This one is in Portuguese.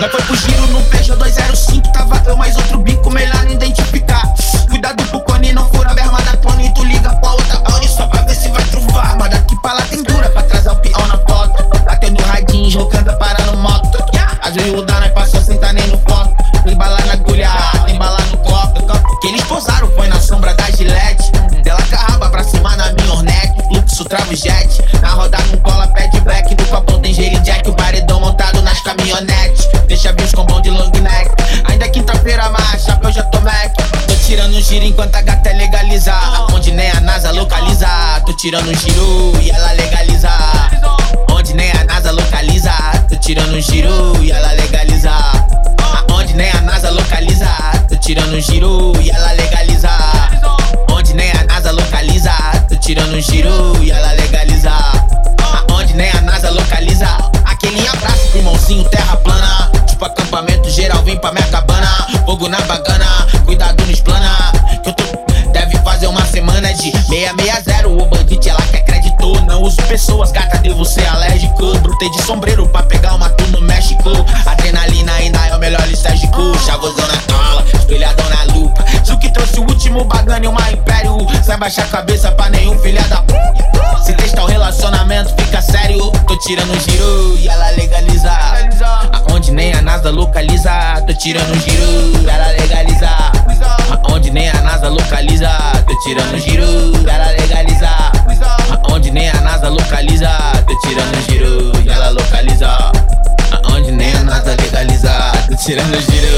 Nós foi pro giro no Peugeot 205, tava eu mais outro bico, melhor não identificar. Cuidado pro cone, não fura a berma da Tony, tu liga pra outra Tony só pra ver se vai truvar. Mas daqui pra lá tem dura, pra trás é o peão na foto. Batendo radinho, jogando, parando moto. Às vezes o nós passou sem tá nem no foco. Tem bala na agulha, tem bala no copo. Que eles posaram, tirando um giro e ela legaliza. Onde nem a NASA localiza. Tô tirando um giro e ela legaliza. Onde nem a NASA localiza. Tô tirando um giro e ela legaliza. Onde nem a NASA localiza. Tô tirando um giro e ela legaliza. Onde nem a NASA localiza. Aquele abraço pro irmãozinho terra plana. Tipo acampamento geral, vem pra minha cabana. Fogo na bagana, 660. O bandite ela quer crédito. Não uso pessoas, gata, devo ser alérgico. Brutei de sombreiro pra pegar uma tour no México. Adrenalina ainda é o melhor lisérgico. Chavosão na cola, espelhadão na lupa. Tio que trouxe o último bagano e uma império. Sem baixar a cabeça pra nenhum filha da. Se testar o relacionamento, fica sério. Tô tirando um giro e ela legaliza. Aonde nem a NASA localiza. Tô tirando um giro, ela legaliza. Tirando direito